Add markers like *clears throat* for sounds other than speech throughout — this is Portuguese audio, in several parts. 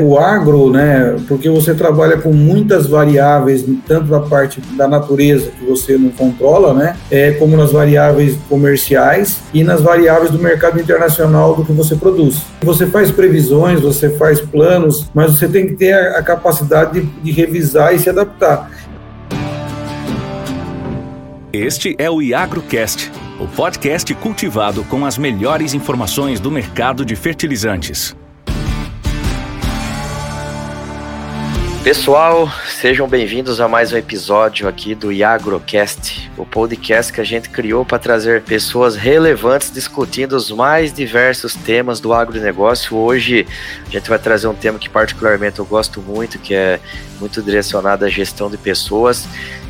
O agro, né, porque você trabalha com muitas variáveis, tanto da parte da natureza que você não controla, né, é, como nas variáveis comerciais e nas variáveis do mercado internacional do que você produz. Você faz previsões, você faz planos, mas você tem que ter a, a capacidade de, de revisar e se adaptar. Este é o IagroCast, o podcast cultivado com as melhores informações do mercado de fertilizantes. Pessoal, sejam bem-vindos a mais um episódio aqui do Iagrocast, o podcast que a gente criou para trazer pessoas relevantes discutindo os mais diversos temas do agronegócio. Hoje a gente vai trazer um tema que particularmente eu gosto muito, que é muito direcionado à gestão de pessoas.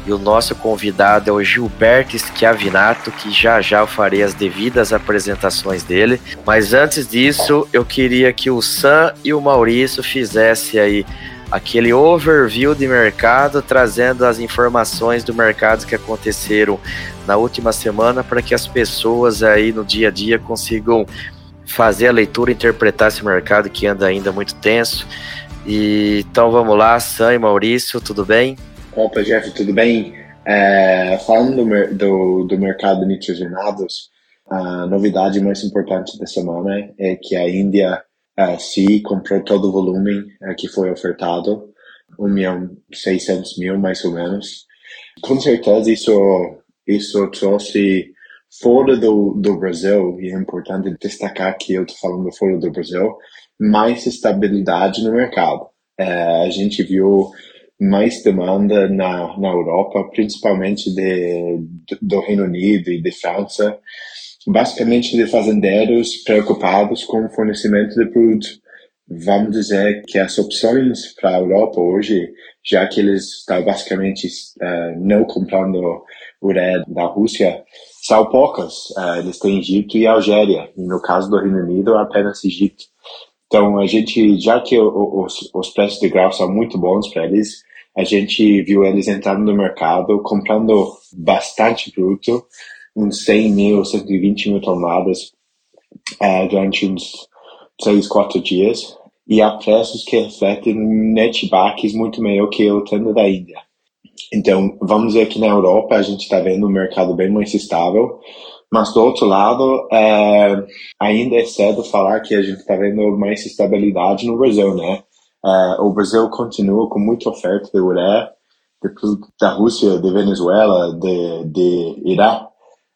E o nosso convidado é o Gilberto Schiavinato, que já já eu farei as devidas apresentações dele. Mas antes disso, eu queria que o Sam e o Maurício fizessem aí aquele overview de mercado, trazendo as informações do mercado que aconteceram na última semana para que as pessoas aí no dia a dia consigam fazer a leitura, interpretar esse mercado que anda ainda muito tenso. E, então vamos lá, Sam e Maurício, tudo bem? Opa, Jeff, tudo bem? É, falando do, do, do mercado de nitrogenados, a novidade mais importante da semana é que a Índia uh, se comprou todo o volume uh, que foi ofertado, 1 milhão 600 mil mais ou menos. Com certeza isso, isso trouxe fora do, do Brasil, e é importante destacar que eu estou falando fora do Brasil, mais estabilidade no mercado. Uh, a gente viu mais demanda na, na Europa, principalmente de, do Reino Unido e de França, basicamente de fazendeiros preocupados com o fornecimento de produto. Vamos dizer que as opções para a Europa hoje, já que eles estão basicamente uh, não comprando ureia da Rússia, são poucas. Uh, eles têm Egito e Algéria, e no caso do Reino Unido, apenas Egito. Então, a gente, já que os, os preços de grau são muito bons para eles, a gente viu eles entrando no mercado, comprando bastante produto, uns 100 mil, 120 mil toneladas uh, durante uns 3, 4 dias e a preços que refletem netbacks muito maior que o tendo da Índia. Então, vamos dizer que na Europa a gente está vendo um mercado bem mais estável, mas do outro lado, é, ainda é cedo falar que a gente está vendo mais estabilidade no Brasil, né? É, o Brasil continua com muita oferta de ureia, da Rússia, de Venezuela, de, de Irã,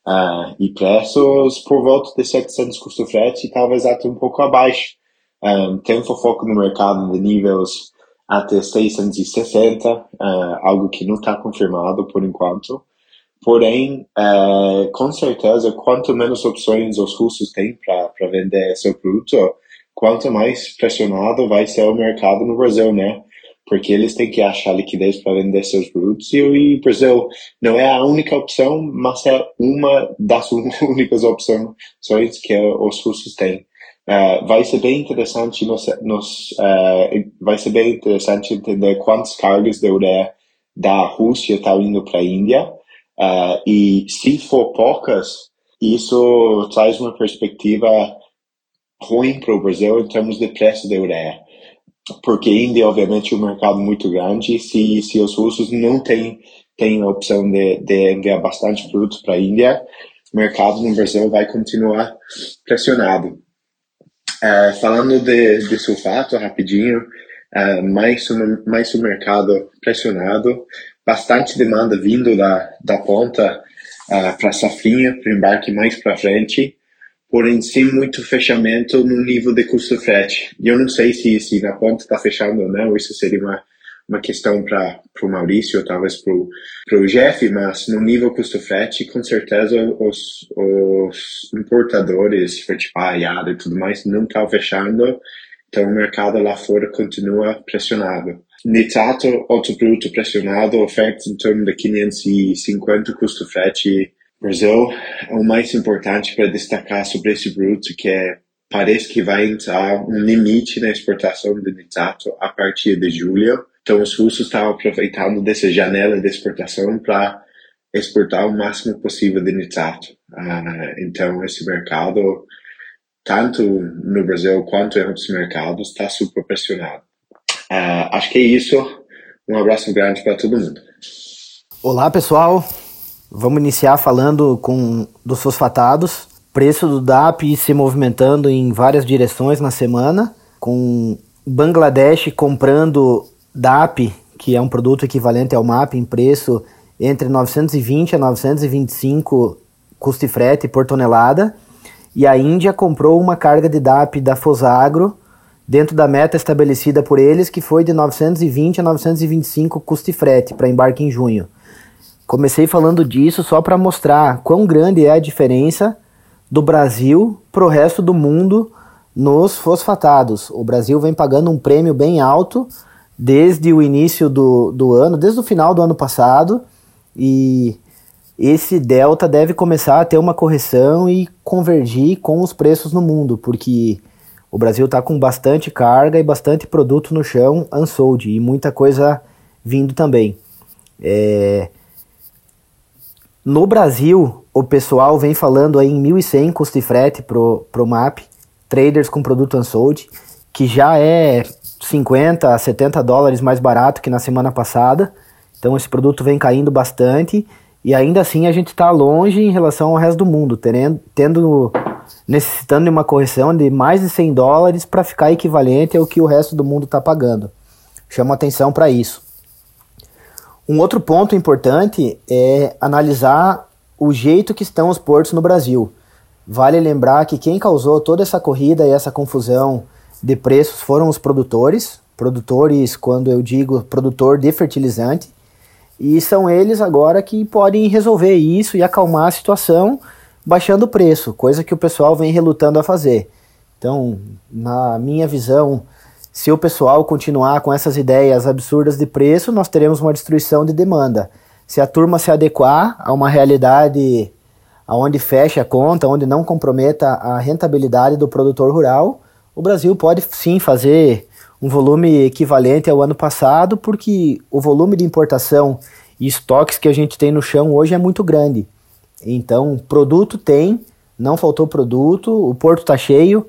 Uh, e preços por volta de 700 custo frete, talvez até um pouco abaixo. Um, tem fofoco no mercado de níveis até 660, uh, ah, algo que não está confirmado por enquanto. Porém, uh, com certeza, quanto menos opções os russos têm para vender seu produto, quanto mais pressionado vai ser o mercado no Brasil, né? Porque eles têm que achar liquidez para vender seus produtos. E o Brasil não é a única opção, mas é uma das *laughs* únicas opções que os russos têm. Uh, vai ser bem interessante nos, nos uh, vai ser bem interessante entender quantas cargas de ureia da Rússia estão indo para a Índia. Uh, e se for poucas isso traz uma perspectiva ruim para o Brasil em termos de preço da ureia porque Índia, obviamente, é um mercado muito grande. Se, se os russos não têm, a opção de, de enviar bastante produto para a Índia, o mercado no Brasil vai continuar pressionado. Uh, falando de, de sulfato, rapidinho, uh, mais, um, mais um mercado pressionado, bastante demanda vindo da, da ponta uh, para safrinha, para embarque mais para frente porém sem muito fechamento no nível de custo frete. E eu não sei se, se na ponta está fechando ou não, isso seria uma, uma questão para o Maurício, ou talvez para o Jeff, mas no nível custo frete, com certeza os, os importadores, Fertipay, e tudo mais, não estão fechando, então o mercado lá fora continua pressionado. Nitrato, outro produto pressionado, ofertas em torno de 550 custo frete Brasil é o mais importante para destacar sobre esse produto, que é parece que vai entrar um limite na exportação de nitrato a partir de julho. Então, os russos estão aproveitando dessa janela de exportação para exportar o máximo possível de nitrato. Uh, então, esse mercado, tanto no Brasil quanto em outros mercados, está super pressionado. Uh, acho que é isso. Um abraço grande para todo mundo. Olá, pessoal. Vamos iniciar falando com dos fosfatados. Preço do DAP se movimentando em várias direções na semana, com Bangladesh comprando DAP, que é um produto equivalente ao MAP em preço entre 920 a 925 custo e frete por tonelada, e a Índia comprou uma carga de DAP da Fosagro dentro da meta estabelecida por eles, que foi de 920 a 925 custo e frete para embarque em junho. Comecei falando disso só para mostrar quão grande é a diferença do Brasil para o resto do mundo nos fosfatados. O Brasil vem pagando um prêmio bem alto desde o início do, do ano, desde o final do ano passado, e esse delta deve começar a ter uma correção e convergir com os preços no mundo, porque o Brasil está com bastante carga e bastante produto no chão unsold e muita coisa vindo também. É, no Brasil, o pessoal vem falando aí em 1.100 custo de frete pro, pro MAP, traders com produto unsold, que já é 50 a 70 dólares mais barato que na semana passada. Então esse produto vem caindo bastante e ainda assim a gente está longe em relação ao resto do mundo, tendo, tendo necessitando de uma correção de mais de 100 dólares para ficar equivalente ao que o resto do mundo está pagando. Chama atenção para isso. Um outro ponto importante é analisar o jeito que estão os portos no Brasil. Vale lembrar que quem causou toda essa corrida e essa confusão de preços foram os produtores, produtores, quando eu digo produtor de fertilizante, e são eles agora que podem resolver isso e acalmar a situação baixando o preço, coisa que o pessoal vem relutando a fazer. Então, na minha visão, se o pessoal continuar com essas ideias absurdas de preço, nós teremos uma destruição de demanda. Se a turma se adequar a uma realidade onde fecha a conta, onde não comprometa a rentabilidade do produtor rural, o Brasil pode sim fazer um volume equivalente ao ano passado, porque o volume de importação e estoques que a gente tem no chão hoje é muito grande. Então, produto tem, não faltou produto, o porto está cheio,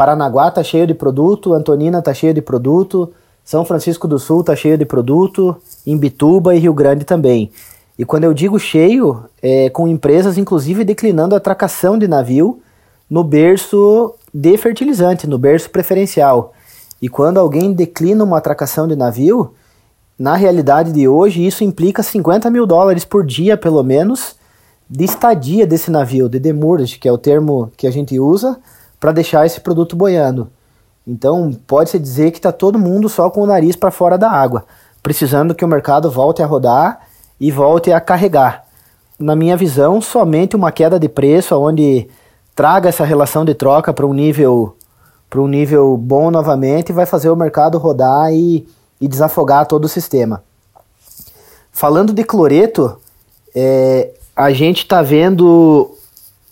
Paranaguá está cheio de produto, Antonina está cheio de produto, São Francisco do Sul está cheio de produto, Imbituba e Rio Grande também. E quando eu digo cheio, é com empresas inclusive declinando a atracação de navio no berço de fertilizante, no berço preferencial. E quando alguém declina uma atracação de navio, na realidade de hoje, isso implica 50 mil dólares por dia, pelo menos, de estadia desse navio, de demurrage, que é o termo que a gente usa, para deixar esse produto boiando. Então, pode-se dizer que está todo mundo só com o nariz para fora da água, precisando que o mercado volte a rodar e volte a carregar. Na minha visão, somente uma queda de preço, onde traga essa relação de troca para um nível para um nível bom novamente, vai fazer o mercado rodar e, e desafogar todo o sistema. Falando de cloreto, é, a gente está vendo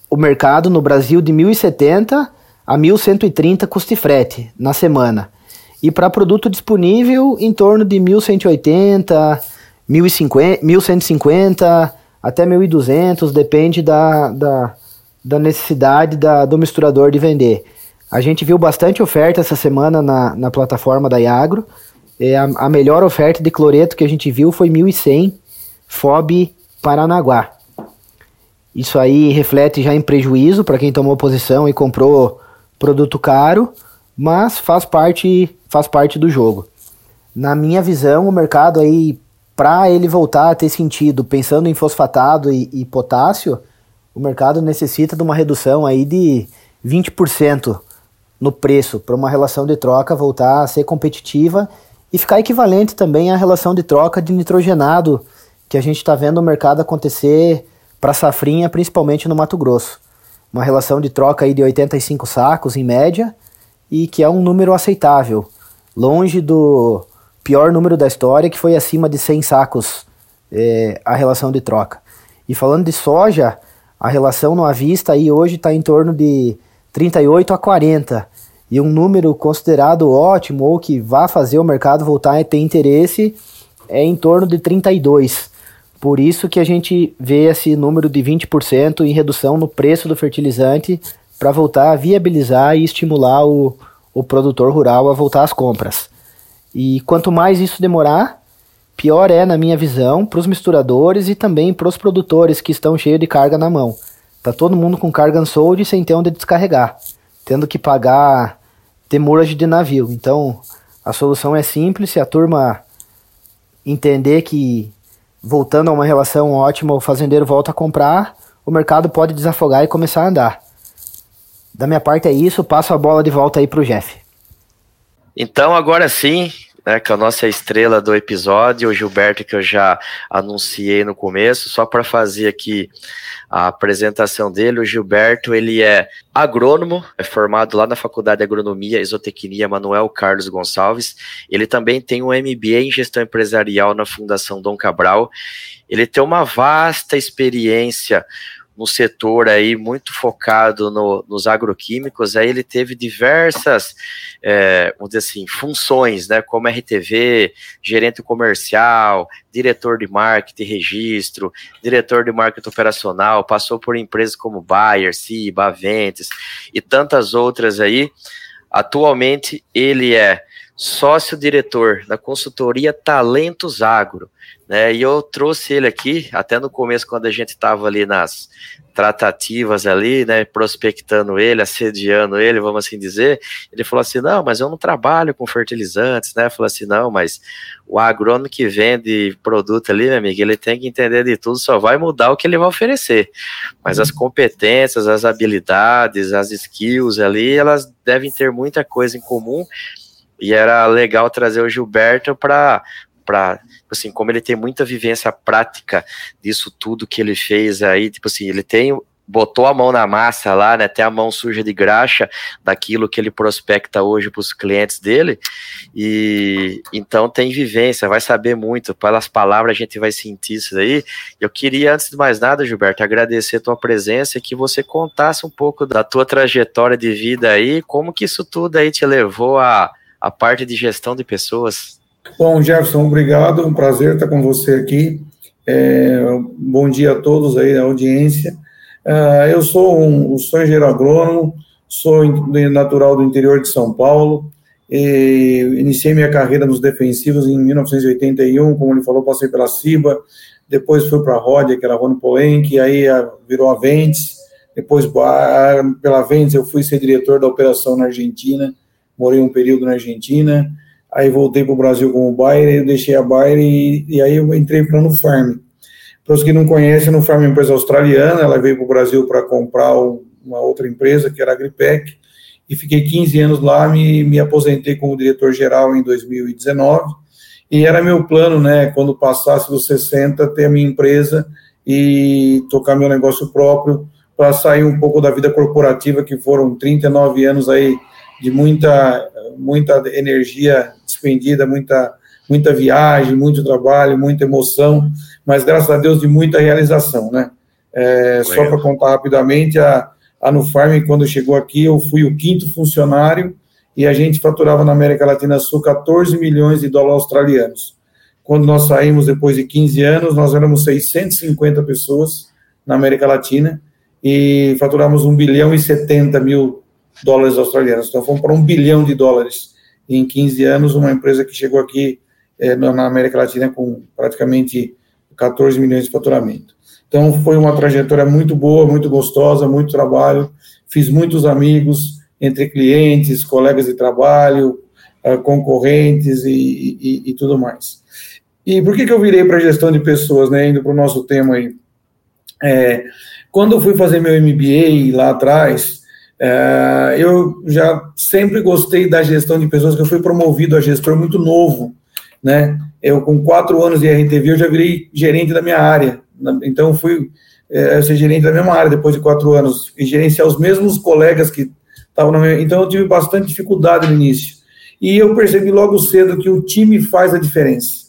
o mercado no Brasil de 1.070 a 1.130 custo frete na semana. E para produto disponível, em torno de 1.180, 1.150 até 1.200, depende da, da, da necessidade da, do misturador de vender. A gente viu bastante oferta essa semana na, na plataforma da Iagro. É, a, a melhor oferta de cloreto que a gente viu foi 1.100 FOB Paranaguá. Isso aí reflete já em prejuízo para quem tomou posição e comprou produto caro, mas faz parte, faz parte do jogo. Na minha visão, o mercado aí, para ele voltar a ter sentido, pensando em fosfatado e, e potássio, o mercado necessita de uma redução aí de 20% no preço para uma relação de troca voltar a ser competitiva e ficar equivalente também à relação de troca de nitrogenado que a gente está vendo o mercado acontecer para safrinha, principalmente no Mato Grosso uma relação de troca aí de 85 sacos em média e que é um número aceitável, longe do pior número da história que foi acima de 100 sacos é, a relação de troca. E falando de soja, a relação no avista aí hoje está em torno de 38 a 40 e um número considerado ótimo ou que vá fazer o mercado voltar a ter interesse é em torno de 32. Por isso que a gente vê esse número de 20% em redução no preço do fertilizante para voltar a viabilizar e estimular o, o produtor rural a voltar às compras. E quanto mais isso demorar, pior é, na minha visão, para os misturadores e também para os produtores que estão cheios de carga na mão. Tá todo mundo com carga unsold sem ter onde descarregar, tendo que pagar temurage de navio. Então, a solução é simples, se a turma entender que voltando a uma relação ótima, o fazendeiro volta a comprar, o mercado pode desafogar e começar a andar. Da minha parte é isso, passo a bola de volta aí para o Jeff. Então, agora sim, né, que é a nossa estrela do episódio, o Gilberto, que eu já anunciei no começo, só para fazer aqui a apresentação dele, o Gilberto, ele é agrônomo, é formado lá na Faculdade de Agronomia e Isotecnia Manuel Carlos Gonçalves, ele também tem um MBA em Gestão Empresarial na Fundação Dom Cabral, ele tem uma vasta experiência no setor aí muito focado no, nos agroquímicos, aí ele teve diversas, é, vamos dizer assim, funções, né, como RTV, gerente comercial, diretor de marketing registro, diretor de marketing operacional, passou por empresas como Bayer, Ciba, Aventes e tantas outras aí. Atualmente ele é sócio-diretor da consultoria Talentos Agro, né? E eu trouxe ele aqui, até no começo, quando a gente estava ali nas tratativas ali, né, prospectando ele, assediando ele, vamos assim dizer, ele falou assim, não, mas eu não trabalho com fertilizantes, né, falou assim, não, mas o agrônomo que vende produto ali, meu amigo, ele tem que entender de tudo, só vai mudar o que ele vai oferecer, mas as competências, as habilidades, as skills ali, elas devem ter muita coisa em comum, e era legal trazer o Gilberto para para assim, como ele tem muita vivência prática disso tudo que ele fez aí, tipo assim, ele tem botou a mão na massa lá, né, até a mão suja de graxa daquilo que ele prospecta hoje para os clientes dele, e então tem vivência, vai saber muito, pelas palavras a gente vai sentir isso daí. Eu queria, antes de mais nada, Gilberto, agradecer a tua presença e que você contasse um pouco da tua trajetória de vida aí, como que isso tudo aí te levou a, a parte de gestão de pessoas. Bom, Jefferson, obrigado, um prazer estar com você aqui. É, bom dia a todos aí da audiência. Uh, eu sou um, sou engenheiro agrônomo, sou natural do interior de São Paulo, iniciei minha carreira nos defensivos em 1981, como ele falou, passei pela CIBA, depois fui para a Rodia, que era Rony Polenque, aí virou a Ventes, depois pela Ventes eu fui ser diretor da operação na Argentina, morei um período na Argentina, aí voltei para o Brasil como Bayer, eu deixei a Bayer e, e aí eu entrei para no Farm. Para os que não conhecem, no Farm é uma empresa australiana, ela veio para o Brasil para comprar uma outra empresa, que era a Agripec, e fiquei 15 anos lá, me, me aposentei como diretor-geral em 2019, e era meu plano, né, quando passasse dos 60, ter a minha empresa e tocar meu negócio próprio, para sair um pouco da vida corporativa, que foram 39 anos aí de muita, muita energia despendida, muita, muita viagem, muito trabalho, muita emoção, mas graças a Deus de muita realização, né? É, só para contar rapidamente, a, a Nufarm, quando chegou aqui, eu fui o quinto funcionário e a gente faturava na América Latina Sul 14 milhões de dólares australianos. Quando nós saímos depois de 15 anos, nós éramos 650 pessoas na América Latina e faturamos 1 bilhão e 70 mil dólares australianos. Então, fomos para um bilhão de dólares em 15 anos, uma empresa que chegou aqui é, na América Latina com praticamente 14 milhões de faturamento. Então, foi uma trajetória muito boa, muito gostosa, muito trabalho. Fiz muitos amigos entre clientes, colegas de trabalho, eh, concorrentes e, e, e tudo mais. E por que, que eu virei para gestão de pessoas, né, indo para o nosso tema aí? É, quando eu fui fazer meu MBA lá atrás, é, eu já sempre gostei da gestão de pessoas, que eu fui promovido a gestor muito novo, né? Eu, com quatro anos de RTV, eu já virei gerente da minha área. Então, fui é, ser gerente da mesma área depois de quatro anos, e gerenciar os mesmos colegas que estavam na minha... Então, eu tive bastante dificuldade no início. E eu percebi logo cedo que o time faz a diferença.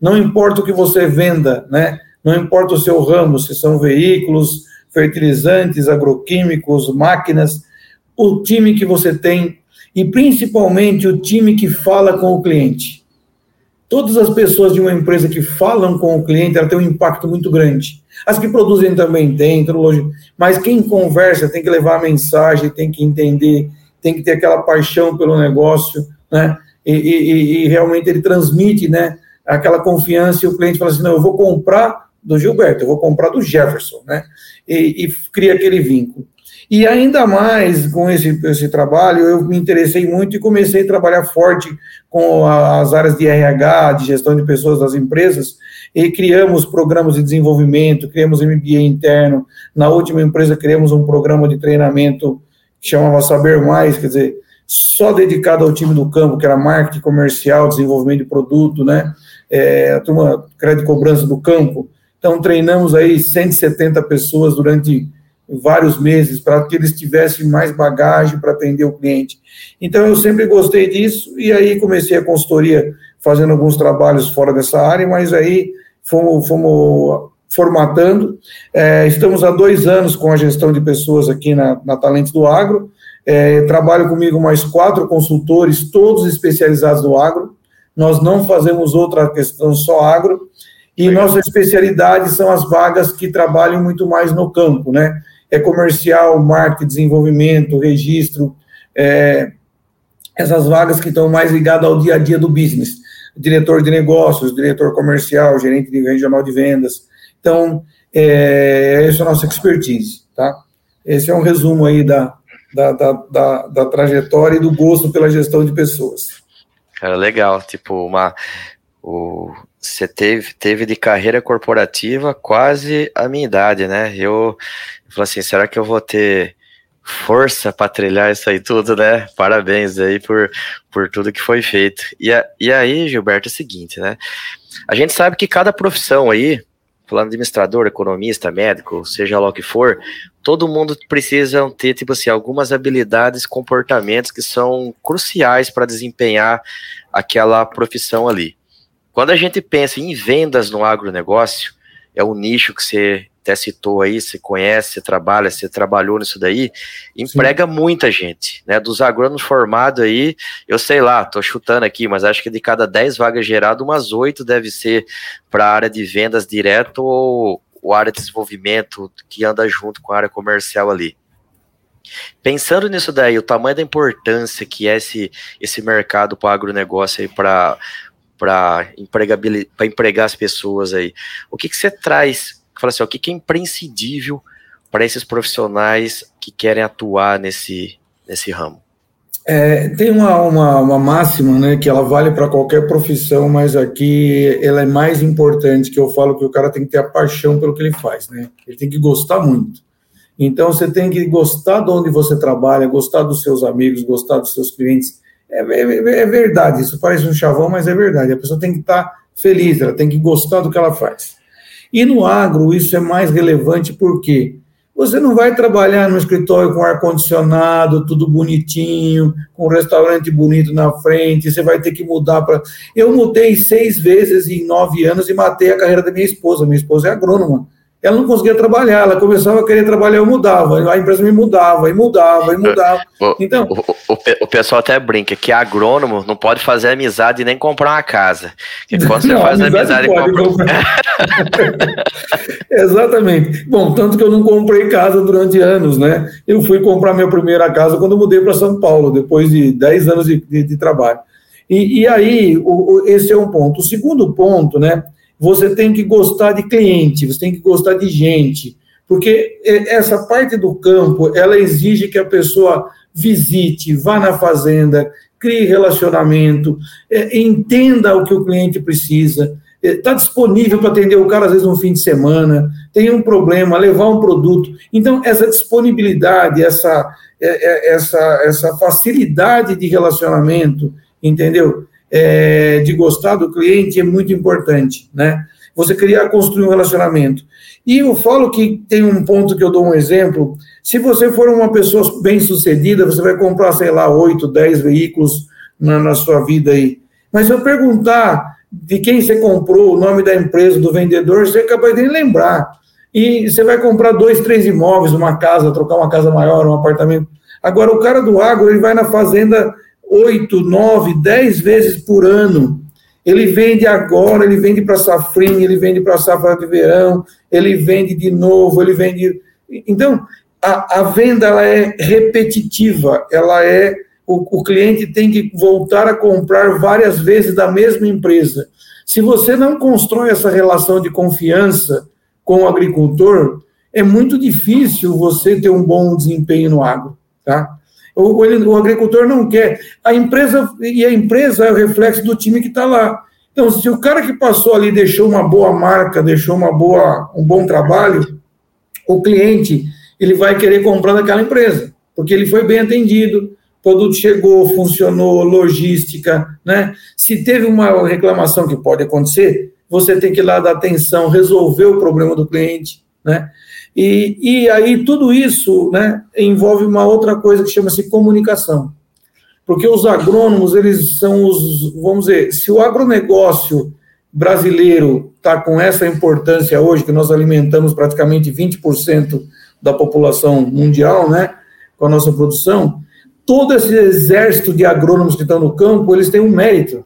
Não importa o que você venda, né? Não importa o seu ramo, se são veículos, fertilizantes, agroquímicos, máquinas, o time que você tem e principalmente o time que fala com o cliente. Todas as pessoas de uma empresa que falam com o cliente, ela tem um impacto muito grande. As que produzem também têm, mas quem conversa tem que levar a mensagem, tem que entender, tem que ter aquela paixão pelo negócio, né? e, e, e, realmente ele transmite, né, aquela confiança e o cliente fala assim, não, eu vou comprar do Gilberto, eu vou comprar do Jefferson, né, e, e cria aquele vínculo. E ainda mais com esse, esse trabalho, eu me interessei muito e comecei a trabalhar forte com as áreas de RH, de gestão de pessoas das empresas, e criamos programas de desenvolvimento, criamos MBA interno. Na última empresa, criamos um programa de treinamento que chamava Saber Mais, quer dizer, só dedicado ao time do campo, que era marketing comercial, desenvolvimento de produto, né? É, a turma crédito cobrança do campo. Então, treinamos aí 170 pessoas durante vários meses para que eles tivessem mais bagagem para atender o cliente. Então, eu sempre gostei disso e aí comecei a consultoria fazendo alguns trabalhos fora dessa área, mas aí fomos, fomos formatando. É, estamos há dois anos com a gestão de pessoas aqui na, na Talentos do Agro. É, trabalho comigo mais quatro consultores, todos especializados no agro. Nós não fazemos outra questão só agro. E Legal. nossa especialidade são as vagas que trabalham muito mais no campo, né? É comercial, marketing, desenvolvimento, registro, é, essas vagas que estão mais ligadas ao dia a dia do business. Diretor de negócios, diretor comercial, gerente de regional de vendas. Então, é, essa é a nossa expertise, tá? Esse é um resumo aí da, da, da, da, da trajetória e do gosto pela gestão de pessoas. Cara, legal. Tipo, uma, o, você teve, teve de carreira corporativa quase a minha idade, né? Eu, eu falei assim, será que eu vou ter força para trilhar isso aí tudo, né? Parabéns aí por, por tudo que foi feito. E, a, e aí, Gilberto, é o seguinte, né? A gente sabe que cada profissão aí, falando administrador, economista, médico, seja lá o que for, todo mundo precisa ter, tipo assim, algumas habilidades, comportamentos que são cruciais para desempenhar aquela profissão ali. Quando a gente pensa em vendas no agronegócio, é um nicho que você até citou aí, você conhece, você trabalha, você trabalhou nisso daí, emprega Sim. muita gente, né? Dos agrônomos formados aí, eu sei lá, tô chutando aqui, mas acho que de cada 10 vagas geradas, umas 8 deve ser para a área de vendas direto ou, ou área de desenvolvimento que anda junto com a área comercial ali. Pensando nisso daí, o tamanho da importância que é esse, esse mercado para o agronegócio aí para para empregar as pessoas aí. O que, que você traz? Fala assim, ó, o que, que é imprescindível para esses profissionais que querem atuar nesse, nesse ramo? É, tem uma, uma, uma, máxima, né, que ela vale para qualquer profissão, mas aqui ela é mais importante, que eu falo que o cara tem que ter a paixão pelo que ele faz, né? Ele tem que gostar muito. Então, você tem que gostar de onde você trabalha, gostar dos seus amigos, gostar dos seus clientes, é, é, é, verdade, isso parece um chavão, mas é verdade. A pessoa tem que estar feliz, ela tem que gostar do que ela faz. E no agro, isso é mais relevante porque você não vai trabalhar no escritório com ar-condicionado, tudo bonitinho, com um restaurante bonito na frente, você vai ter que mudar para. Eu mudei seis vezes em nove anos e matei a carreira da minha esposa. Minha esposa é agrônoma ela não conseguia trabalhar, ela começava a querer trabalhar, eu mudava, a empresa me mudava, e mudava, e mudava. O, então, o, o, o, pessoal até brinca que agrônomo não pode fazer amizade nem comprar uma casa. Porque *laughs* quando você não, faz amizade, amizade compra... *laughs* Exatamente. Bom, tanto que eu não comprei casa durante anos, né? Eu fui comprar minha primeira casa quando eu mudei para São Paulo, depois de 10 anos de, de, de trabalho. E, e aí, esse é um ponto. O segundo ponto, né? Você tem que gostar de cliente, você tem que gostar de gente, porque essa parte do campo, ela exige que a pessoa visite, vá na fazenda, crie relacionamento, é, entenda o que o cliente precisa, está é, disponível para atender o cara às vezes no fim de semana, tem um problema, levar um produto. Então, essa disponibilidade, essa, é, essa, essa facilidade de relacionamento, entendeu? É, de gostar do cliente é muito importante, né? Você criar, construir um relacionamento. E eu falo que tem um ponto que eu dou um exemplo. Se você for uma pessoa bem sucedida, você vai comprar, sei lá, oito, dez veículos na, na sua vida aí. Mas se eu perguntar de quem você comprou, o nome da empresa, do vendedor, você é capaz de lembrar. E você vai comprar dois, três imóveis, uma casa, trocar uma casa maior, um apartamento. Agora, o cara do agro, ele vai na fazenda oito, nove, dez vezes por ano. Ele vende agora, ele vende para safrinha, ele vende para safra de verão, ele vende de novo, ele vende. Então, a, a venda ela é repetitiva, ela é o, o cliente tem que voltar a comprar várias vezes da mesma empresa. Se você não constrói essa relação de confiança com o agricultor, é muito difícil você ter um bom desempenho no agro, tá? O, ele, o agricultor não quer. A empresa, e a empresa é o reflexo do time que está lá. Então, se o cara que passou ali deixou uma boa marca, deixou uma boa, um bom trabalho, o cliente ele vai querer comprar daquela empresa, porque ele foi bem atendido, o produto chegou, funcionou, logística, né? Se teve uma reclamação que pode acontecer, você tem que ir lá dar atenção, resolver o problema do cliente, né? E, e aí tudo isso, né, envolve uma outra coisa que chama-se comunicação. Porque os agrônomos, eles são os, vamos dizer, se o agronegócio brasileiro está com essa importância hoje, que nós alimentamos praticamente 20% da população mundial, né, com a nossa produção, todo esse exército de agrônomos que estão no campo, eles têm um mérito.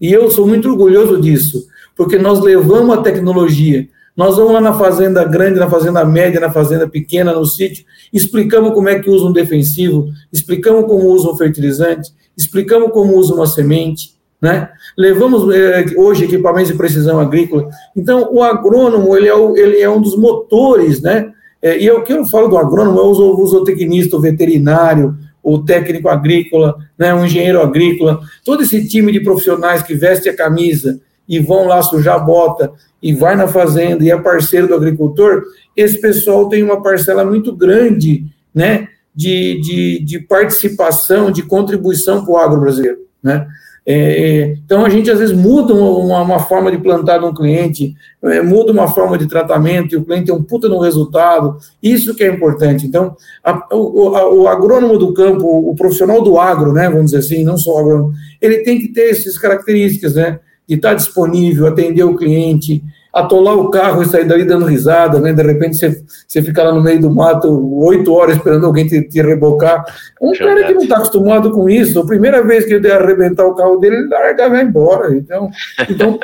E eu sou muito orgulhoso disso, porque nós levamos a tecnologia, nós vamos lá na fazenda grande, na fazenda média, na fazenda pequena, no sítio, explicamos como é que usa um defensivo, explicamos como usa um fertilizante, explicamos como usa uma semente, né? Levamos é, hoje equipamentos de precisão agrícola. Então, o agrônomo ele é, o, ele é um dos motores, né? É, e o que eu falo do agrônomo, eu uso o zootecnista, o veterinário, o técnico agrícola, né, o engenheiro agrícola, todo esse time de profissionais que veste a camisa e vão lá sujar a bota e vai na fazenda e é parceiro do agricultor, esse pessoal tem uma parcela muito grande né, de, de, de participação, de contribuição para o agro brasileiro. Né? É, então, a gente às vezes muda uma, uma forma de plantar um cliente, é, muda uma forma de tratamento e o cliente tem um puta no resultado. Isso que é importante. Então, a, o, a, o, agrônomo do campo, o profissional do agro, né, vamos dizer assim, não só o agrônomo, ele tem que ter essas características, né? De estar disponível, atender o cliente, atolar o carro e sair dali dando risada, né? De repente você, você fica lá no meio do mato oito horas esperando alguém te, te rebocar. Um cara que não está acostumado com isso, a primeira vez que ele arrebentar o carro dele, ele larga e vai embora. Então, então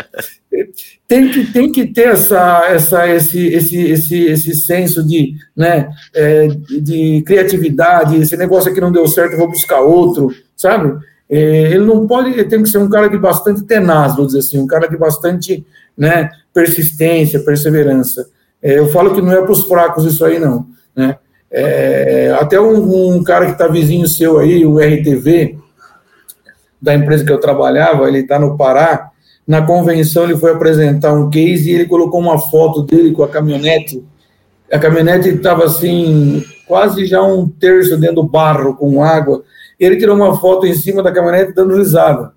*laughs* tem, que, tem que ter essa, essa, esse, esse, esse, esse senso de, né, é, de criatividade, esse negócio aqui não deu certo, vou buscar outro, sabe? É, ele não pode, ele tem que ser um cara de bastante tenaz, vou dizer assim, um cara de bastante né, persistência, perseverança. É, eu falo que não é para os fracos isso aí, não. Né? É, até um, um, cara que está vizinho seu aí, o RTV, da empresa que eu trabalhava, ele está no Pará, na convenção ele foi apresentar um case e ele colocou uma foto dele com a caminhonete. A caminhonete estava assim, quase já um terço dentro do barro, com água, ele tirou uma foto em cima da caminhonete dando risada.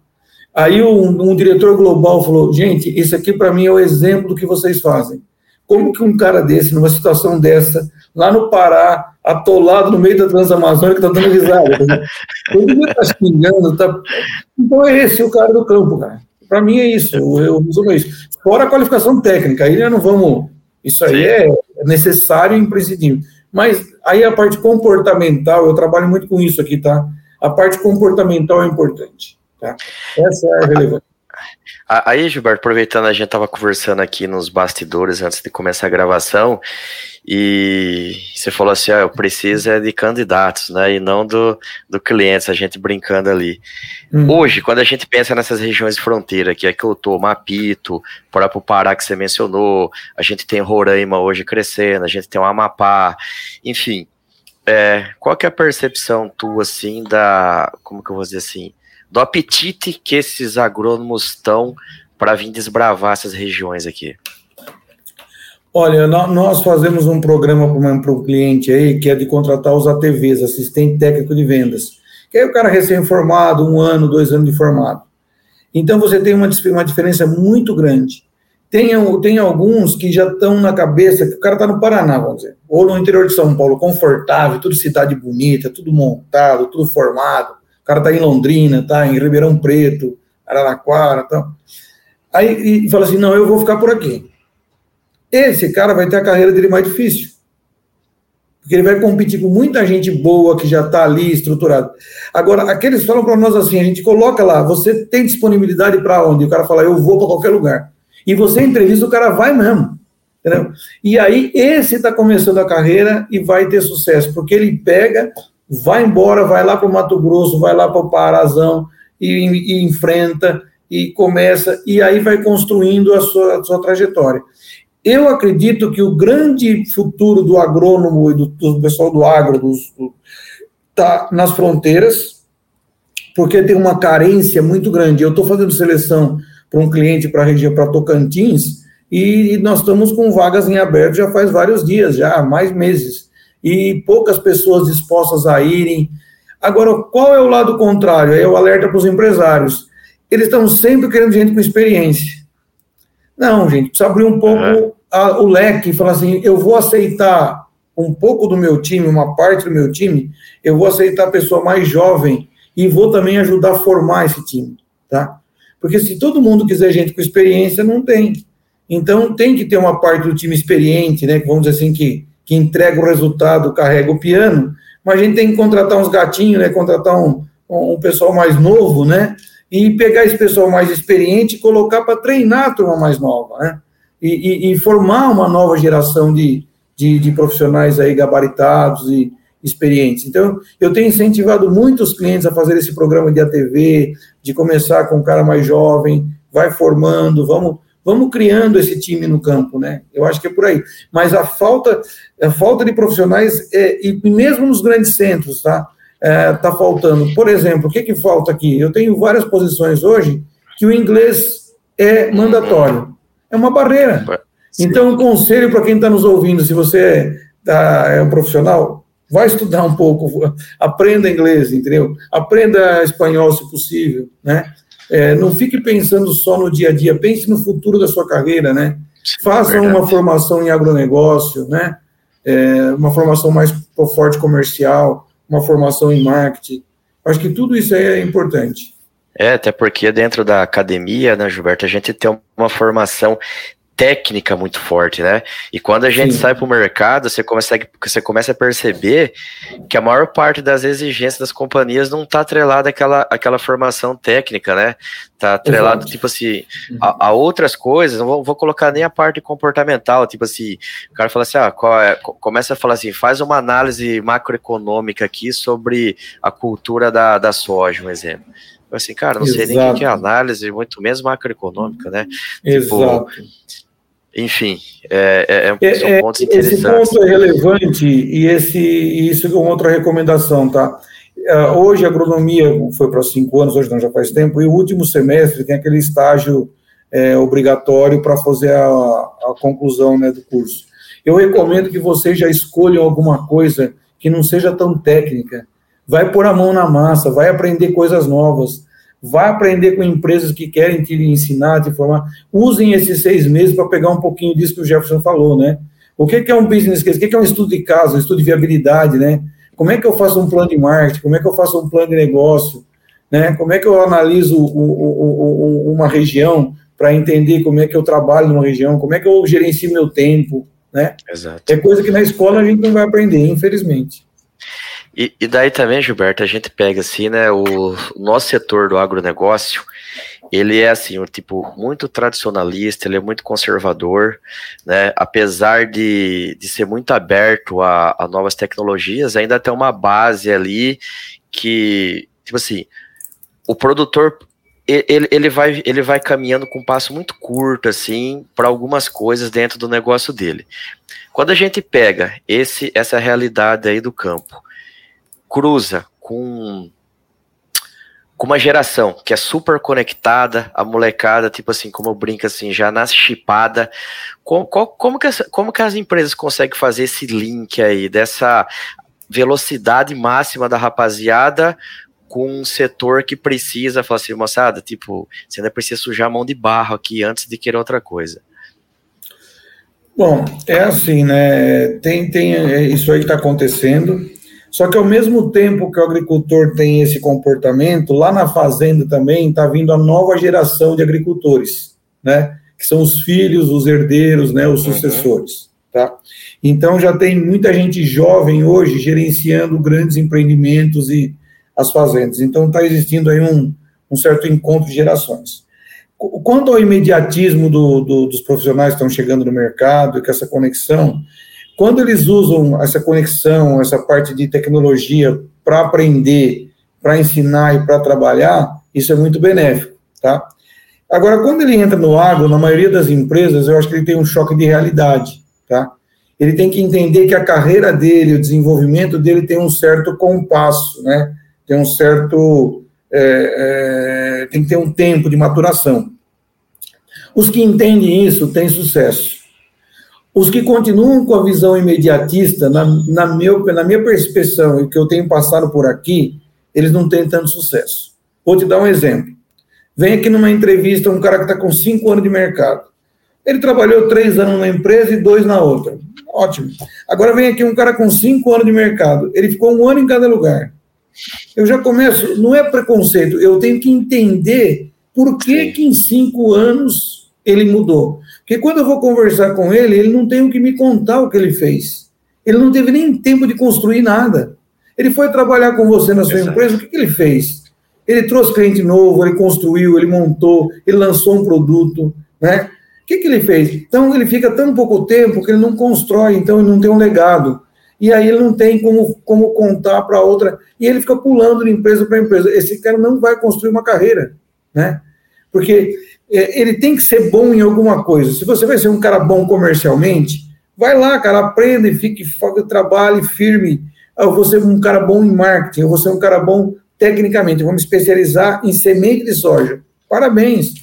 Aí um, um diretor global falou: gente, isso aqui para mim é o exemplo do que vocês fazem. Como que um cara desse, numa situação dessa, lá no Pará, atolado no meio da Transamazônica, está dando risada? Ele devia estar tá xingando. Tá... Então é esse o cara do campo, cara. Para mim é isso, eu, resumo isso. Fora a qualificação técnica, aí não vamos. Isso aí é necessário e imprescindível. Mas aí a parte comportamental, eu trabalho muito com isso aqui, tá? A parte comportamental é importante. Tá? Essa é a relevância. Aí, Gilberto, aproveitando, a gente estava conversando aqui nos bastidores antes de começar a gravação, e você falou assim: ah, eu preciso é de candidatos, né? E não do, do cliente, a gente brincando ali. Hum. Hoje, quando a gente pensa nessas regiões de fronteira, que é que eu tô, Mapito, para o Pará que você mencionou, a gente tem Roraima hoje crescendo, a gente tem o Amapá, enfim. É, qual que é a percepção tua, assim, da, como que eu vou dizer assim, do apetite que esses agrônomos estão para vir desbravar essas regiões aqui? Olha, nós fazemos um programa para um cliente aí que é de contratar os ATVs, assistente técnico de vendas. Que é o cara recém-formado, um ano, dois anos de formado. Então você tem uma, uma diferença muito grande. Tem, tem alguns que já estão na cabeça que o cara está no Paraná, vamos dizer, ou no interior de São Paulo, confortável, tudo cidade bonita, tudo montado, tudo formado. O cara está em Londrina, está em Ribeirão Preto, Araraquara, tal. Aí e fala assim: não, eu vou ficar por aqui. Esse cara vai ter a carreira dele mais difícil. Porque ele vai competir com muita gente boa que já está ali estruturado. Agora, aqueles falam para nós assim: a gente coloca lá, você tem disponibilidade para onde? O cara fala: eu vou para qualquer lugar. E você entrevista, o cara vai mesmo. Entendeu? E aí, esse está começando a carreira e vai ter sucesso, porque ele pega, vai embora, vai lá para o Mato Grosso, vai lá para o Parazão e, e, enfrenta e começa, e aí vai construindo a sua, a sua trajetória. Eu acredito que o grande futuro do agrônomo e do, do pessoal do agro está nas fronteiras, porque tem uma carência muito grande. Eu estou fazendo seleção para um cliente para a região, para Tocantins, e nós estamos com vagas em aberto já faz vários dias, já mais meses, e poucas pessoas dispostas a irem. Agora, qual é o lado contrário? É o alerta para os empresários. Eles estão sempre querendo gente com experiência. Não, gente, precisa abrir um pouco a, o leque e falar assim: eu vou aceitar um pouco do meu time, uma parte do meu time, eu vou aceitar a pessoa mais jovem e vou também ajudar a formar esse time, tá? Porque se todo mundo quiser gente com experiência, não tem. Então tem que ter uma parte do time experiente, né? Vamos dizer assim, que, que entrega o resultado, carrega o piano, mas a gente tem que contratar uns gatinhos, né? Contratar um, um pessoal mais novo, né? E pegar esse pessoal mais experiente e colocar para treinar a turma mais nova, né? E, e, e formar uma nova geração de, de, de profissionais aí gabaritados e, experientes. Então, eu tenho incentivado muitos clientes a fazer esse programa de ATV, de começar com um cara mais jovem, vai formando, vamos, vamos criando esse time no campo, né? Eu acho que é por aí. Mas a falta, a falta de profissionais, é, e mesmo nos grandes centros, tá? É, tá faltando. Por exemplo, o que que falta aqui? Eu tenho várias posições hoje que o inglês é mandatório. É uma barreira. Então, um conselho para quem está nos ouvindo, se você tá, é um profissional, vai estudar um pouco, aprenda inglês, entendeu? Aprenda espanhol, se possível, né? É, não fique pensando só no dia a dia, pense no futuro da sua carreira, né? Faça uma formação em agronegócio, né? É, uma formação mais forte comercial, uma formação em marketing. Acho que tudo isso aí é importante. É, até porque dentro da academia, né, Gilberto, a gente tem uma formação técnica muito forte, né? E quando a gente Sim. sai para o mercado, você, consegue, você começa a perceber que a maior parte das exigências das companhias não está atrelada àquela, àquela formação técnica, né? Está atrelado, Exato. tipo assim, a, a, outras coisas, não vou, vou, colocar nem a parte comportamental, tipo assim, o cara fala assim, ah, é, começa a falar assim, faz uma análise macroeconômica aqui sobre a cultura da, da soja, um exemplo. Assim, cara, não Exato. sei nem o que é análise, muito menos macroeconômica, né? Exato. Tipo, enfim, é, é, é, são é, pontos interessantes. Esse ponto é relevante e esse, isso é uma outra recomendação, tá? É, hoje a agronomia foi para cinco anos, hoje não, já faz tempo, e o último semestre tem aquele estágio é, obrigatório para fazer a, a conclusão né, do curso. Eu recomendo que vocês já escolham alguma coisa que não seja tão técnica. Vai pôr a mão na massa, vai aprender coisas novas Vai aprender com empresas que querem te ensinar, te formar. Usem esses seis meses para pegar um pouquinho disso que o Jefferson falou, né? O que é um business case? O que é um estudo de caso, um estudo de viabilidade, né? Como é que eu faço um plano de marketing? Como é que eu faço um plano de negócio? Né? Como é que eu analiso o, o, o, uma região para entender como é que eu trabalho numa região? Como é que eu gerencio meu tempo? Né? Exato. É coisa que na escola a gente não vai aprender, infelizmente. E, e, daí também, Gilberto, a gente pega assim, né, o, nosso setor do agronegócio, ele é assim, um tipo muito tradicionalista, ele é muito conservador, né, apesar de, de ser muito aberto a, a novas tecnologias, ainda tem uma base ali que, tipo assim, o produtor ele, ele, vai, ele vai caminhando com um passo muito curto, assim, para algumas coisas dentro do negócio dele. Quando a gente pega esse, essa realidade aí do campo cruza com com uma geração que é super conectada, a molecada, tipo assim, como eu brinco assim, já nasce chipada. Como, como, que, as, como que as empresas conseguem fazer esse link aí, dessa velocidade máxima da rapaziada com um setor que precisa, falar assim, moçada, tipo, você ainda precisa sujar a mão de barro aqui antes de querer outra coisa. Bom, é assim, né? Tem, tem é, isso aí está acontecendo. Só que ao mesmo tempo que o agricultor tem esse comportamento, lá na fazenda também está vindo a nova geração de agricultores, né? Que são os filhos, os herdeiros, né? Os uhum. sucessores, tá? Então já tem muita gente jovem hoje gerenciando grandes empreendimentos e as fazendas. Então está existindo aí um, um certo encontro de gerações. Quanto ao imediatismo do, do, dos profissionais que estão chegando no mercado e com essa conexão, quando eles usam essa conexão, essa parte de tecnologia para aprender, para ensinar e para trabalhar, isso é muito benéfico, tá? Agora, quando ele entra no agro, na maioria das empresas, eu acho que ele tem um choque de realidade, tá? Ele tem que entender que a carreira dele, o desenvolvimento dele tem um certo compasso, né? Tem um certo... É, é, tem que ter um tempo de maturação. Os que entendem isso têm sucesso. Os que continuam com a visão imediatista, na, na, meu, na minha percepção e que eu tenho passado por aqui, eles não têm tanto sucesso. Vou te dar um exemplo. Vem aqui numa entrevista um cara que está com cinco anos de mercado. Ele trabalhou três anos numa empresa e dois na outra. Ótimo. Agora vem aqui um cara com cinco anos de mercado. Ele ficou um ano em cada lugar. Eu já começo, não é preconceito, eu tenho que entender por que, que em cinco anos ele mudou. Porque quando eu vou conversar com ele, ele não tem o que me contar o que ele fez. Ele não teve nem tempo de construir nada. Ele foi trabalhar com você na sua Exato. empresa, o que, que ele fez? Ele trouxe cliente novo, ele construiu, ele montou, ele lançou um produto, né? O que, que ele fez? Então, ele fica tão pouco tempo que ele não constrói, então ele não tem um legado. E aí ele não tem como, como contar para outra. E ele fica pulando de empresa para empresa. Esse cara não vai construir uma carreira, né? Porque é, ele tem que ser bom em alguma coisa. Se você vai ser um cara bom comercialmente, vai lá, cara, aprenda e fique, trabalhe firme. Eu vou ser um cara bom em marketing, eu vou ser um cara bom tecnicamente, eu vou me especializar em semente de soja. Parabéns.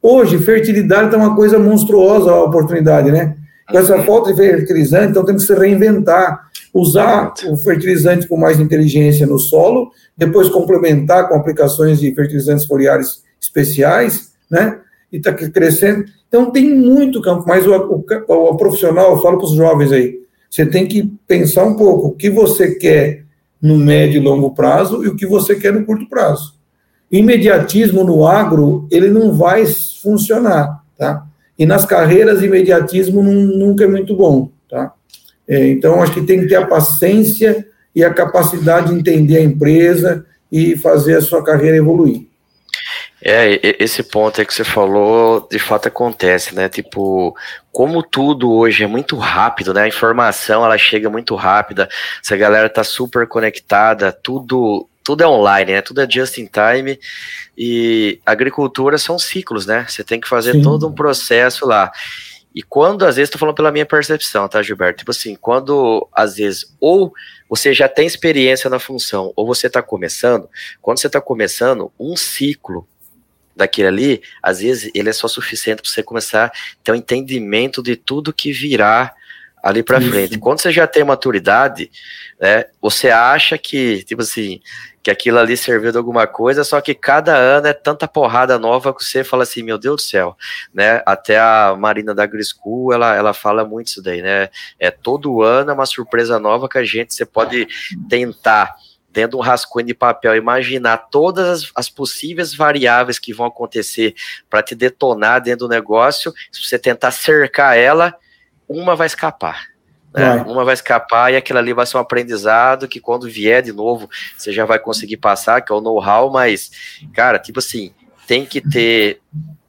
Hoje, fertilidade está uma coisa monstruosa a oportunidade, né? Com essa falta de fertilizante, então temos que se reinventar, usar o fertilizante com mais inteligência no solo, depois complementar com aplicações de fertilizantes foliares especiais, né? e está crescendo. Então tem muito campo, mas o, o, o profissional, eu falo para os jovens aí, você tem que pensar um pouco o que você quer no médio e longo prazo e o que você quer no curto prazo. Imediatismo no agro, ele não vai funcionar, tá? E nas carreiras, imediatismo nunca é muito bom, tá? É, então, acho que tem que ter a paciência e a capacidade de entender a empresa e fazer a sua carreira evoluir. É, esse ponto aí que você falou, de fato acontece, né? Tipo, como tudo hoje é muito rápido, né? A informação, ela chega muito rápida, essa galera tá super conectada, tudo, tudo é online, né? Tudo é just in time e agricultura são ciclos, né? Você tem que fazer Sim. todo um processo lá. E quando, às vezes, tô falando pela minha percepção, tá, Gilberto? Tipo assim, quando, às vezes, ou você já tem experiência na função, ou você está começando, quando você está começando, um ciclo daquele ali, às vezes ele é só suficiente para você começar a ter um entendimento de tudo que virá ali para frente. Quando você já tem maturidade, né, você acha que, tipo assim, que aquilo ali serviu de alguma coisa, só que cada ano é tanta porrada nova que você fala assim, meu Deus do céu, né? Até a Marina da Griscool, ela, ela fala muito isso daí, né? É todo ano é uma surpresa nova que a gente, você pode tentar dentro de um rascunho de papel, imaginar todas as, as possíveis variáveis que vão acontecer para te detonar dentro do negócio, se você tentar cercar ela, uma vai escapar. Né? Uma vai escapar e aquilo ali vai ser um aprendizado que quando vier de novo, você já vai conseguir passar, que é o know-how, mas, cara, tipo assim, tem que ter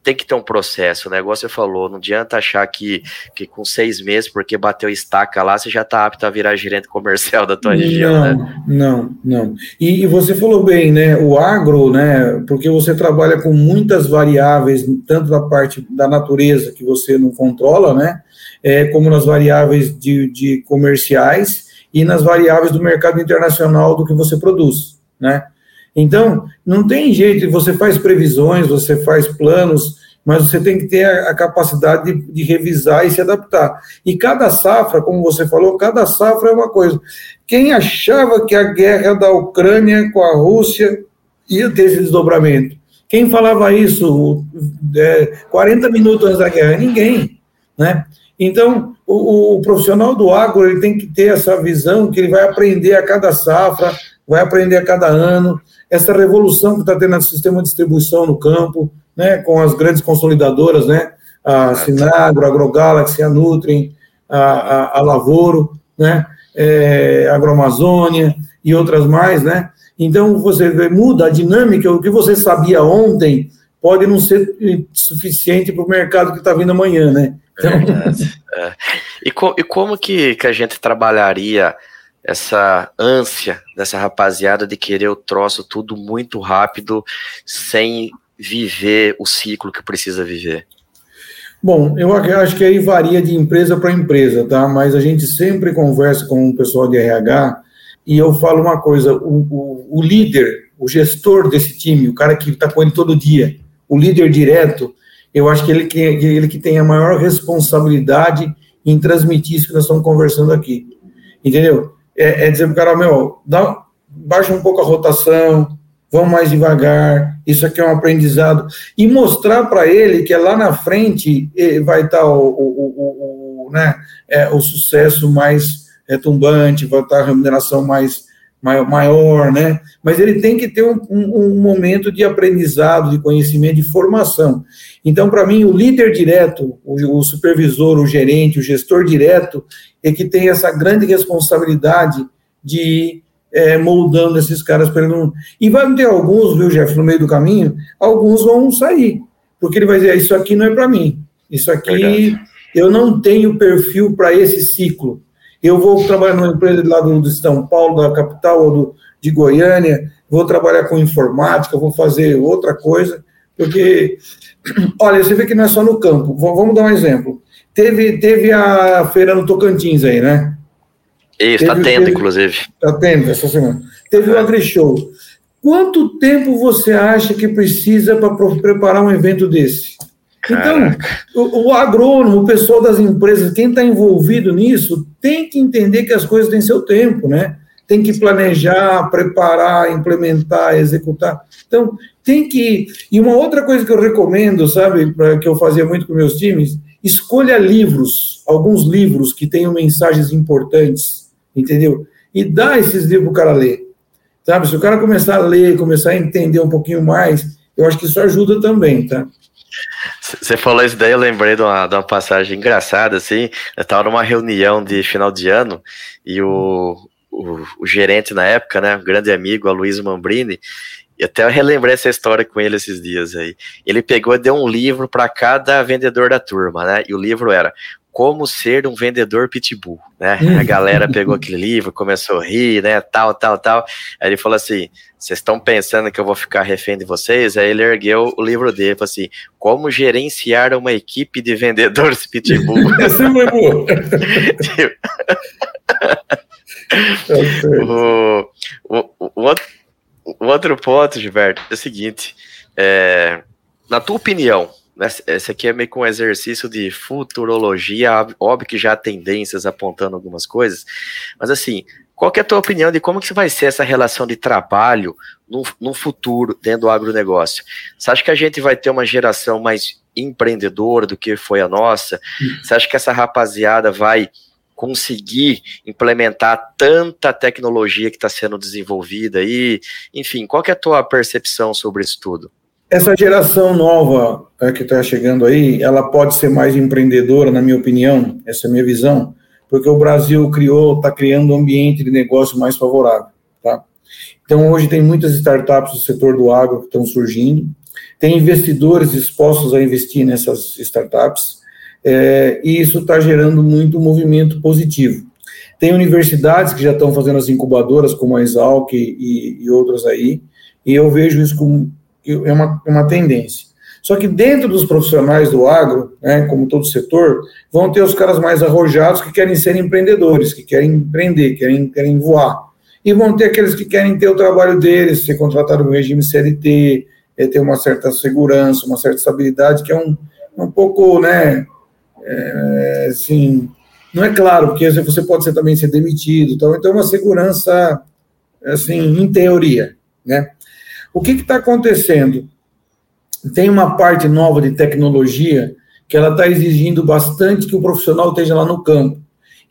tem que ter um processo, o negócio você falou, não adianta achar que, que com seis meses, porque bateu estaca lá, você já está apto a virar gerente comercial da tua região, não, né? Não, não. E, e, você falou bem, né, o agro, né, porque você trabalha com muitas variáveis, tanto da parte da natureza que você não controla, né, é, como nas variáveis de, de comerciais e nas variáveis do mercado internacional do que você produz, né? Então, não tem jeito, você faz previsões, você faz planos, mas você tem que ter a, capacidade de, de, revisar e se adaptar. E cada safra, como você falou, cada safra é uma coisa. Quem achava que a guerra da Ucrânia com a Rússia ia ter esse desdobramento? Quem falava isso é, 40 minutos antes da guerra? Ninguém, né? Então, o, o, profissional do agro ele tem que ter essa visão que ele vai aprender a cada safra, vai aprender a cada ano, essa revolução que está tendo no sistema de distribuição no campo, né, com as grandes consolidadoras, né, a Sinagro, a AgroGalaxy, a Nutrien, a, a, a Lavoro, né, é, a Agroamazônia e outras mais, né, então você vê, muda a dinâmica, o que você sabia ontem pode não ser suficiente para o mercado que está vindo amanhã, né. Então... É, é. E, co e como que, que a gente trabalharia essa ânsia dessa rapaziada de querer o troço tudo muito rápido, sem viver o ciclo que precisa viver? Bom, eu acho que aí varia de empresa para empresa, tá? Mas a gente sempre conversa com o pessoal de RH e eu falo uma coisa: o, o, o líder, o gestor desse time, o cara que está com ele todo dia, o líder direto, eu acho que ele que, ele que tem a maior responsabilidade em transmitir isso que nós estamos conversando aqui. Entendeu? É, é dizer para o cara, meu, dá, baixa um pouco a rotação, vamos mais devagar, isso aqui é um aprendizado, e mostrar para ele que é lá na frente vai estar tá o, o, o, o, né, é, o sucesso mais retumbante, vai estar tá a remuneração mais maior, maior, né? Mas ele tem que ter um, um, um momento de aprendizado, de conhecimento, de formação. Então, para mim, o líder direto, o, o supervisor, o gerente, o gestor direto, é que tem essa grande responsabilidade de é, moldando esses caras para ele não. E vai ter alguns, viu, Jeff, no meio do caminho, alguns vão sair, porque ele vai dizer: Isso aqui não é para mim, isso aqui Verdade. eu não tenho perfil para esse ciclo. Eu vou trabalhar numa empresa lá do, do São Paulo, da capital, ou do, de Goiânia, vou trabalhar com informática, vou fazer outra coisa, porque, *clears throat* olha, você vê que não é só no campo. Vamos dar um exemplo. Teve, teve a feira no Tocantins aí, né? Isso, está tendo, inclusive. Está tendo essa semana. Teve o AgriShow. Quanto tempo você acha que precisa para preparar um evento desse? Então, o, o, agrônomo, o pessoal das empresas, quem está envolvido nisso, tem que entender que as coisas têm seu tempo, né? Tem que planejar, preparar, implementar, executar. Então, tem que. E uma outra coisa que eu recomendo, sabe, pra, que eu fazia muito com meus times, escolha livros, alguns livros que tenham mensagens importantes entendeu? E dá esses livros para o cara ler. Sabe? Se o cara começar a ler, começar a entender um pouquinho mais, eu acho que isso ajuda também, tá? Você falou isso daí, eu lembrei de uma, de uma passagem engraçada, assim, eu estava numa reunião de final de ano, e o, o, o gerente na época, né, um grande amigo, a Luiz Mambrini, e até eu relembrei essa história com ele esses dias aí. Ele pegou e deu um livro para cada vendedor da turma, né? E o livro era como ser um vendedor pitbull, né? *laughs* A galera pegou aquele livro, começou a rir, né? Tal, tal, tal. Aí ele falou assim: vocês estão pensando que eu vou ficar refém de vocês? Aí ele ergueu o livro dele, falou assim: como gerenciar uma equipe de vendedores pitbull. Esse é bom. o, o, o, outro, o outro ponto, Gilberto, é o seguinte: é, na tua opinião, esse aqui é meio que um exercício de futurologia, óbvio que já há tendências apontando algumas coisas, mas assim, qual é a tua opinião de como que vai ser essa relação de trabalho no, no futuro dentro do agronegócio? Você acha que a gente vai ter uma geração mais empreendedora do que foi a nossa? Você acha que essa rapaziada vai conseguir implementar tanta tecnologia que está sendo desenvolvida aí? Enfim, qual é a tua percepção sobre isso tudo? Essa geração nova é, que está chegando aí, ela pode ser mais empreendedora, na minha opinião, essa é a minha visão, porque o Brasil criou, está criando um ambiente de negócio mais favorável, tá? Então, hoje tem muitas startups do setor do agro que estão surgindo, tem investidores dispostos a investir nessas startups, é, e isso está gerando muito movimento positivo. Tem universidades que já estão fazendo as incubadoras, como a Exalc e, e outras aí, e eu vejo isso como é uma, uma tendência. Só que dentro dos profissionais do agro, né, como todo setor, vão ter os caras mais arrojados que querem ser empreendedores, que querem empreender, querem, querem voar. E vão ter aqueles que querem ter o trabalho deles, ser contratado no regime CLT, é, ter uma certa segurança, uma certa estabilidade, que é um, um pouco, né, é, assim, não é claro, porque você pode ser, também ser demitido, então, então é uma segurança, assim, em teoria, né. O que está acontecendo? Tem uma parte nova de tecnologia que ela está exigindo bastante que o profissional esteja lá no campo.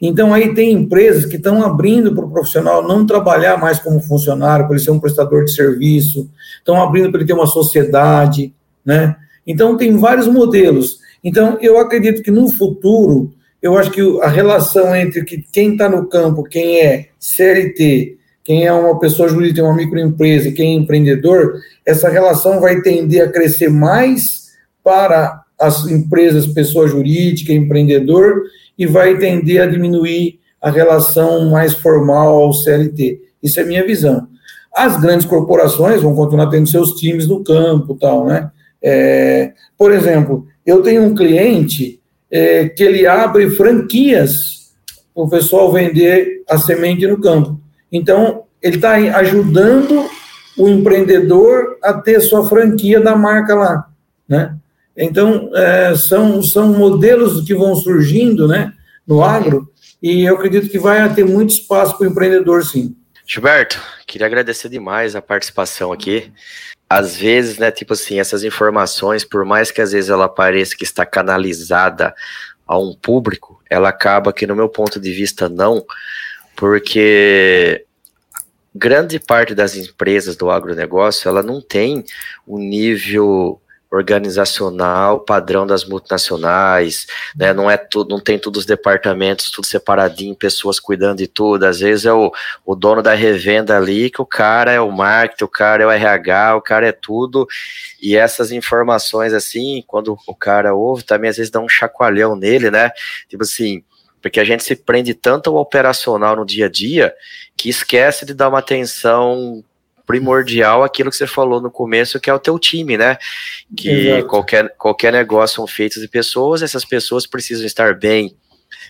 Então, aí tem empresas que estão abrindo para o profissional não trabalhar mais como funcionário, para ele ser um prestador de serviço, estão abrindo para ele ter uma sociedade, né? Então, tem vários modelos. Então, eu acredito que no futuro, eu acho que a relação entre que quem está no campo, quem é CLT quem é uma pessoa jurídica, uma microempresa, quem é empreendedor, essa relação vai tender a crescer mais para as empresas, pessoa jurídica, empreendedor, e vai tender a diminuir a relação mais formal ao CLT. Isso é minha visão. As grandes corporações vão continuar tendo seus times no campo, tal, né? É, por exemplo, eu tenho um cliente é, que ele abre franquias para o pessoal vender a semente no campo. Então, ele está ajudando o empreendedor a ter sua franquia da marca lá, né? Então, é, são, são modelos que vão surgindo, né, no agro, e eu acredito que vai ter muito espaço para o empreendedor, sim. Gilberto, queria agradecer demais a participação aqui. Às vezes, né, tipo assim, essas informações, por mais que às vezes ela pareça que está canalizada a um público, ela acaba que, no meu ponto de vista, não, porque grande parte das empresas do agronegócio, ela não tem o nível organizacional padrão das multinacionais, né? Não é tudo, não tem todos os departamentos, tudo separadinho, pessoas cuidando de tudo. Às vezes é o, o dono da revenda ali, que o cara é o marketing, o cara é o RH, o cara é tudo. E essas informações, assim, quando o cara ouve, também às vezes dá um chacoalhão nele, né? Tipo assim, porque a gente se prende tanto ao operacional no dia a dia que esquece de dar uma atenção primordial aquilo que você falou no começo, que é o teu time, né? Que qualquer, qualquer negócio são feitos de pessoas, essas pessoas precisam estar bem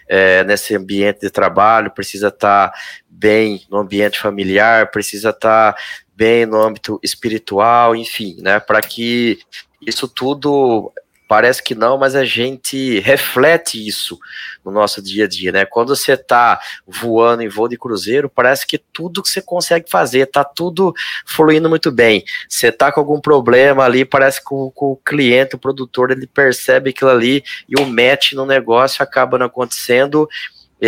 é, nesse ambiente de trabalho, precisa estar bem no ambiente familiar, precisa estar bem no âmbito espiritual, enfim, né? Para que isso tudo Parece que não, mas a gente reflete isso no nosso dia a dia, né? Quando você está voando em voo de cruzeiro, parece que tudo que você consegue fazer, tá tudo fluindo muito bem. Você tá com algum problema ali, parece que o, o cliente, o produtor, ele percebe aquilo ali e o match no negócio acaba não acontecendo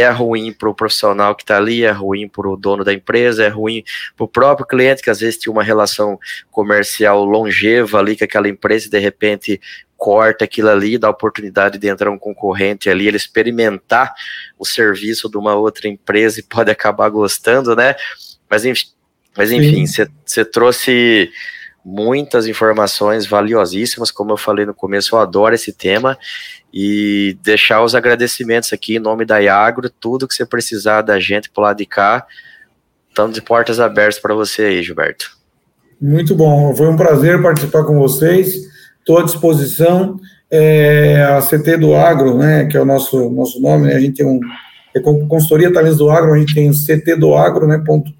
é ruim para o profissional que está ali, é ruim para o dono da empresa, é ruim para o próprio cliente, que às vezes tinha uma relação comercial longeva ali com aquela empresa e de repente corta aquilo ali, dá a oportunidade de entrar um concorrente ali, ele experimentar o serviço de uma outra empresa e pode acabar gostando, né? Mas, enfim, mas enfim, você trouxe muitas informações valiosíssimas, como eu falei no começo, eu adoro esse tema e deixar os agradecimentos aqui em nome da Iagro, tudo que você precisar da gente por lado de cá, estamos de portas abertas para você aí, Gilberto. Muito bom, foi um prazer participar com vocês estou à disposição. É, a CT do Agro, né, que é o nosso, nosso nome, né, a gente tem um, é consultoria talentos do agro, a gente tem ctdoagro, né, ponto,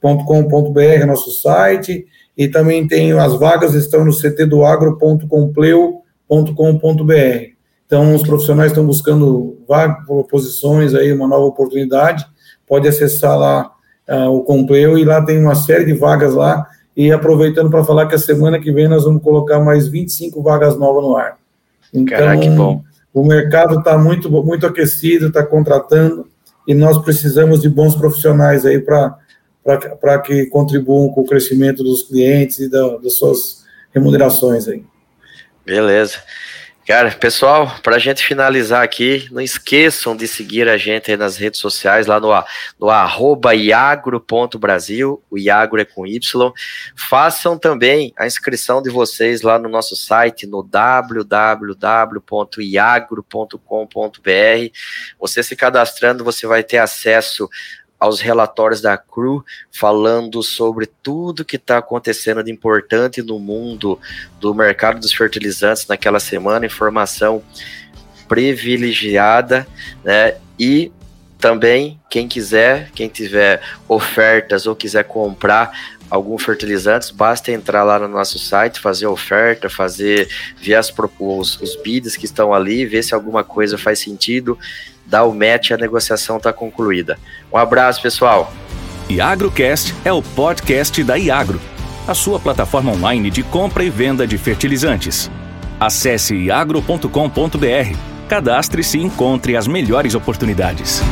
ponto .com.br, é nosso site, e também tem, as vagas estão no ctdoagro.compleu.com.br. Então, os profissionais estão buscando vagas, posições aí, uma nova oportunidade, pode acessar lá uh, o Compleu, e lá tem uma série de vagas lá, e aproveitando para falar que a semana que vem nós vamos colocar mais 25 vagas novas no ar. Então, Caraca, que bom. o mercado está muito, muito aquecido, está contratando, e nós precisamos de bons profissionais aí para que contribuam com o crescimento dos clientes e da, das suas remunerações aí. Beleza. Cara, pessoal, para a gente finalizar aqui, não esqueçam de seguir a gente aí nas redes sociais, lá no, no arroba iagro.brasil, o Iagro é com Y. Façam também a inscrição de vocês lá no nosso site, no www.iagro.com.br. Você se cadastrando, você vai ter acesso aos relatórios da CRU falando sobre tudo que está acontecendo de importante no mundo do mercado dos fertilizantes naquela semana, informação privilegiada, né? E também quem quiser, quem tiver ofertas ou quiser comprar algum fertilizantes, basta entrar lá no nosso site, fazer oferta, fazer ver as, os, os bids que estão ali, ver se alguma coisa faz sentido dá o match e a negociação está concluída. Um abraço, pessoal. IagroCast é o podcast da Iagro, a sua plataforma online de compra e venda de fertilizantes. Acesse iagro.com.br, cadastre-se e encontre as melhores oportunidades.